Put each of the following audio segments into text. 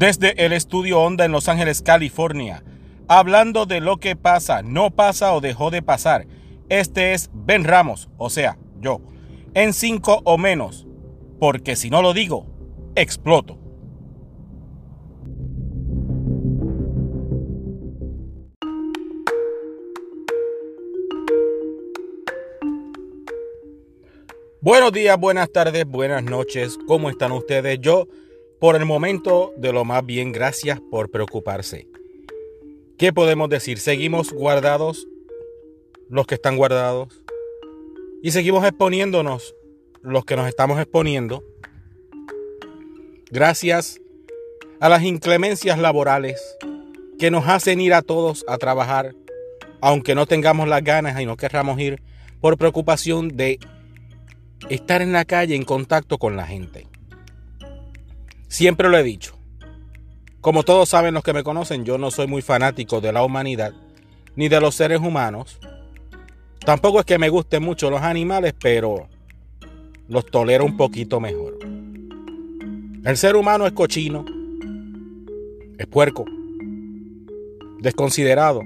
desde el estudio Onda en Los Ángeles, California, hablando de lo que pasa, no pasa o dejó de pasar. Este es Ben Ramos, o sea, yo, en cinco o menos, porque si no lo digo, exploto. Buenos días, buenas tardes, buenas noches. ¿Cómo están ustedes? Yo, por el momento, de lo más bien, gracias por preocuparse. ¿Qué podemos decir? Seguimos guardados, los que están guardados, y seguimos exponiéndonos, los que nos estamos exponiendo, gracias a las inclemencias laborales que nos hacen ir a todos a trabajar, aunque no tengamos las ganas y no querramos ir, por preocupación de estar en la calle en contacto con la gente. Siempre lo he dicho. Como todos saben los que me conocen, yo no soy muy fanático de la humanidad ni de los seres humanos. Tampoco es que me gusten mucho los animales, pero los tolero un poquito mejor. El ser humano es cochino, es puerco, desconsiderado.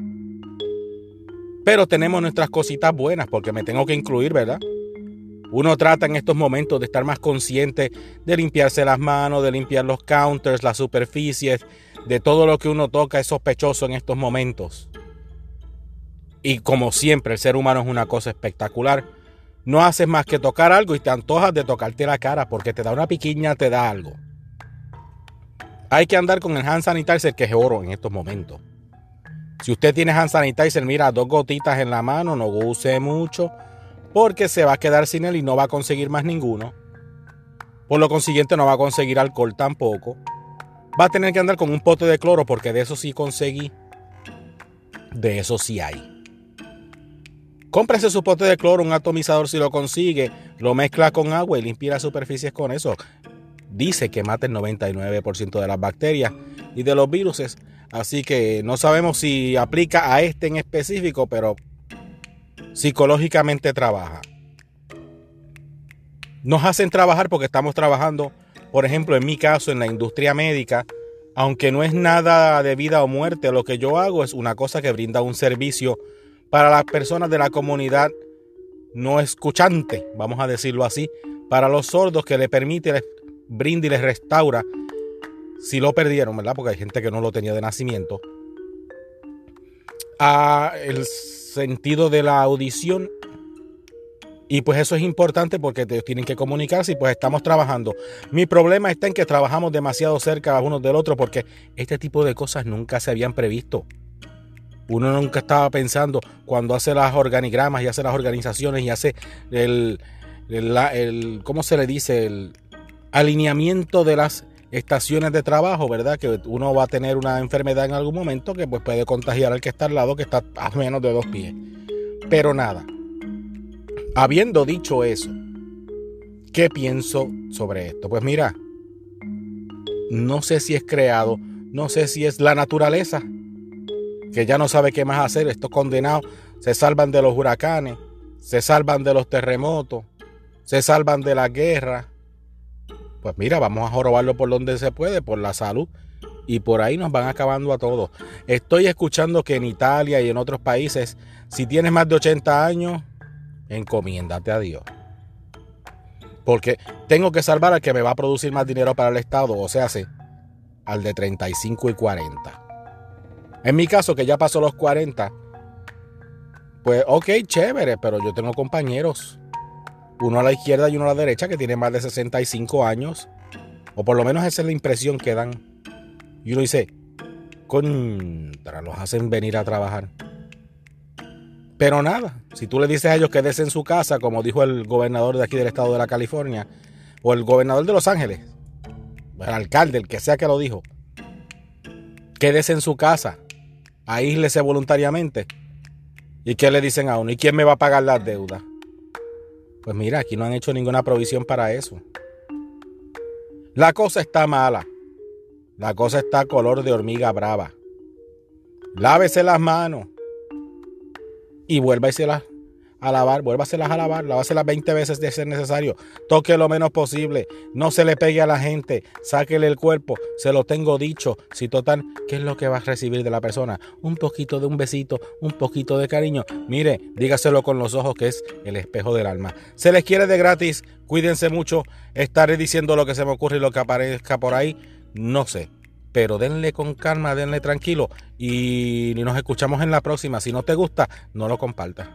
Pero tenemos nuestras cositas buenas porque me tengo que incluir, ¿verdad? Uno trata en estos momentos de estar más consciente de limpiarse las manos, de limpiar los counters, las superficies, de todo lo que uno toca es sospechoso en estos momentos. Y como siempre, el ser humano es una cosa espectacular. No haces más que tocar algo y te antojas de tocarte la cara porque te da una piquiña, te da algo. Hay que andar con el hand sanitizer que es oro en estos momentos. Si usted tiene hand sanitizer, mira, dos gotitas en la mano, no use mucho porque se va a quedar sin él y no va a conseguir más ninguno. Por lo consiguiente no va a conseguir alcohol tampoco. Va a tener que andar con un pote de cloro porque de eso sí conseguí. De eso sí hay. Cómprese su pote de cloro, un atomizador si lo consigue, lo mezcla con agua y limpia las superficies con eso. Dice que mata el 99% de las bacterias y de los virus. Así que no sabemos si aplica a este en específico, pero psicológicamente trabaja. Nos hacen trabajar porque estamos trabajando, por ejemplo, en mi caso, en la industria médica, aunque no es nada de vida o muerte, lo que yo hago es una cosa que brinda un servicio para las personas de la comunidad no escuchante, vamos a decirlo así, para los sordos que le permite, les brinda y les restaura, si lo perdieron, ¿verdad? Porque hay gente que no lo tenía de nacimiento, a el sentido de la audición. Y pues eso es importante porque tienen que comunicarse y pues estamos trabajando. Mi problema está en que trabajamos demasiado cerca unos del otro porque este tipo de cosas nunca se habían previsto. Uno nunca estaba pensando cuando hace las organigramas y hace las organizaciones y hace el, el ¿cómo se le dice? El alineamiento de las estaciones de trabajo, ¿verdad? Que uno va a tener una enfermedad en algún momento que pues puede contagiar al que está al lado, que está a menos de dos pies. Pero nada. Habiendo dicho eso, ¿qué pienso sobre esto? Pues mira, no sé si es creado, no sé si es la naturaleza, que ya no sabe qué más hacer. Estos condenados se salvan de los huracanes, se salvan de los terremotos, se salvan de la guerra pues mira, vamos a jorobarlo por donde se puede, por la salud. Y por ahí nos van acabando a todos. Estoy escuchando que en Italia y en otros países, si tienes más de 80 años, encomiéndate a Dios. Porque tengo que salvar al que me va a producir más dinero para el Estado, o sea, al de 35 y 40. En mi caso, que ya pasó los 40, pues ok, chévere, pero yo tengo compañeros uno a la izquierda y uno a la derecha que tiene más de 65 años. O por lo menos esa es la impresión que dan. Y uno dice, contra, los hacen venir a trabajar. Pero nada, si tú le dices a ellos que en su casa, como dijo el gobernador de aquí del estado de la California, o el gobernador de Los Ángeles, el alcalde, el que sea que lo dijo, quédese en su casa, aíslese voluntariamente. ¿Y qué le dicen a uno? ¿Y quién me va a pagar las deudas? Pues mira, aquí no han hecho ninguna provisión para eso. La cosa está mala. La cosa está color de hormiga brava. Lávese las manos y vuélvaselas a lavar, vuélvaselas a lavar, lávaselas 20 veces de ser necesario, toque lo menos posible, no se le pegue a la gente, sáquele el cuerpo, se lo tengo dicho, si total, ¿qué es lo que va a recibir de la persona? Un poquito de un besito, un poquito de cariño, mire, dígaselo con los ojos que es el espejo del alma. Se les quiere de gratis, cuídense mucho, estaré diciendo lo que se me ocurre y lo que aparezca por ahí, no sé. Pero denle con calma, denle tranquilo. Y nos escuchamos en la próxima. Si no te gusta, no lo compartas.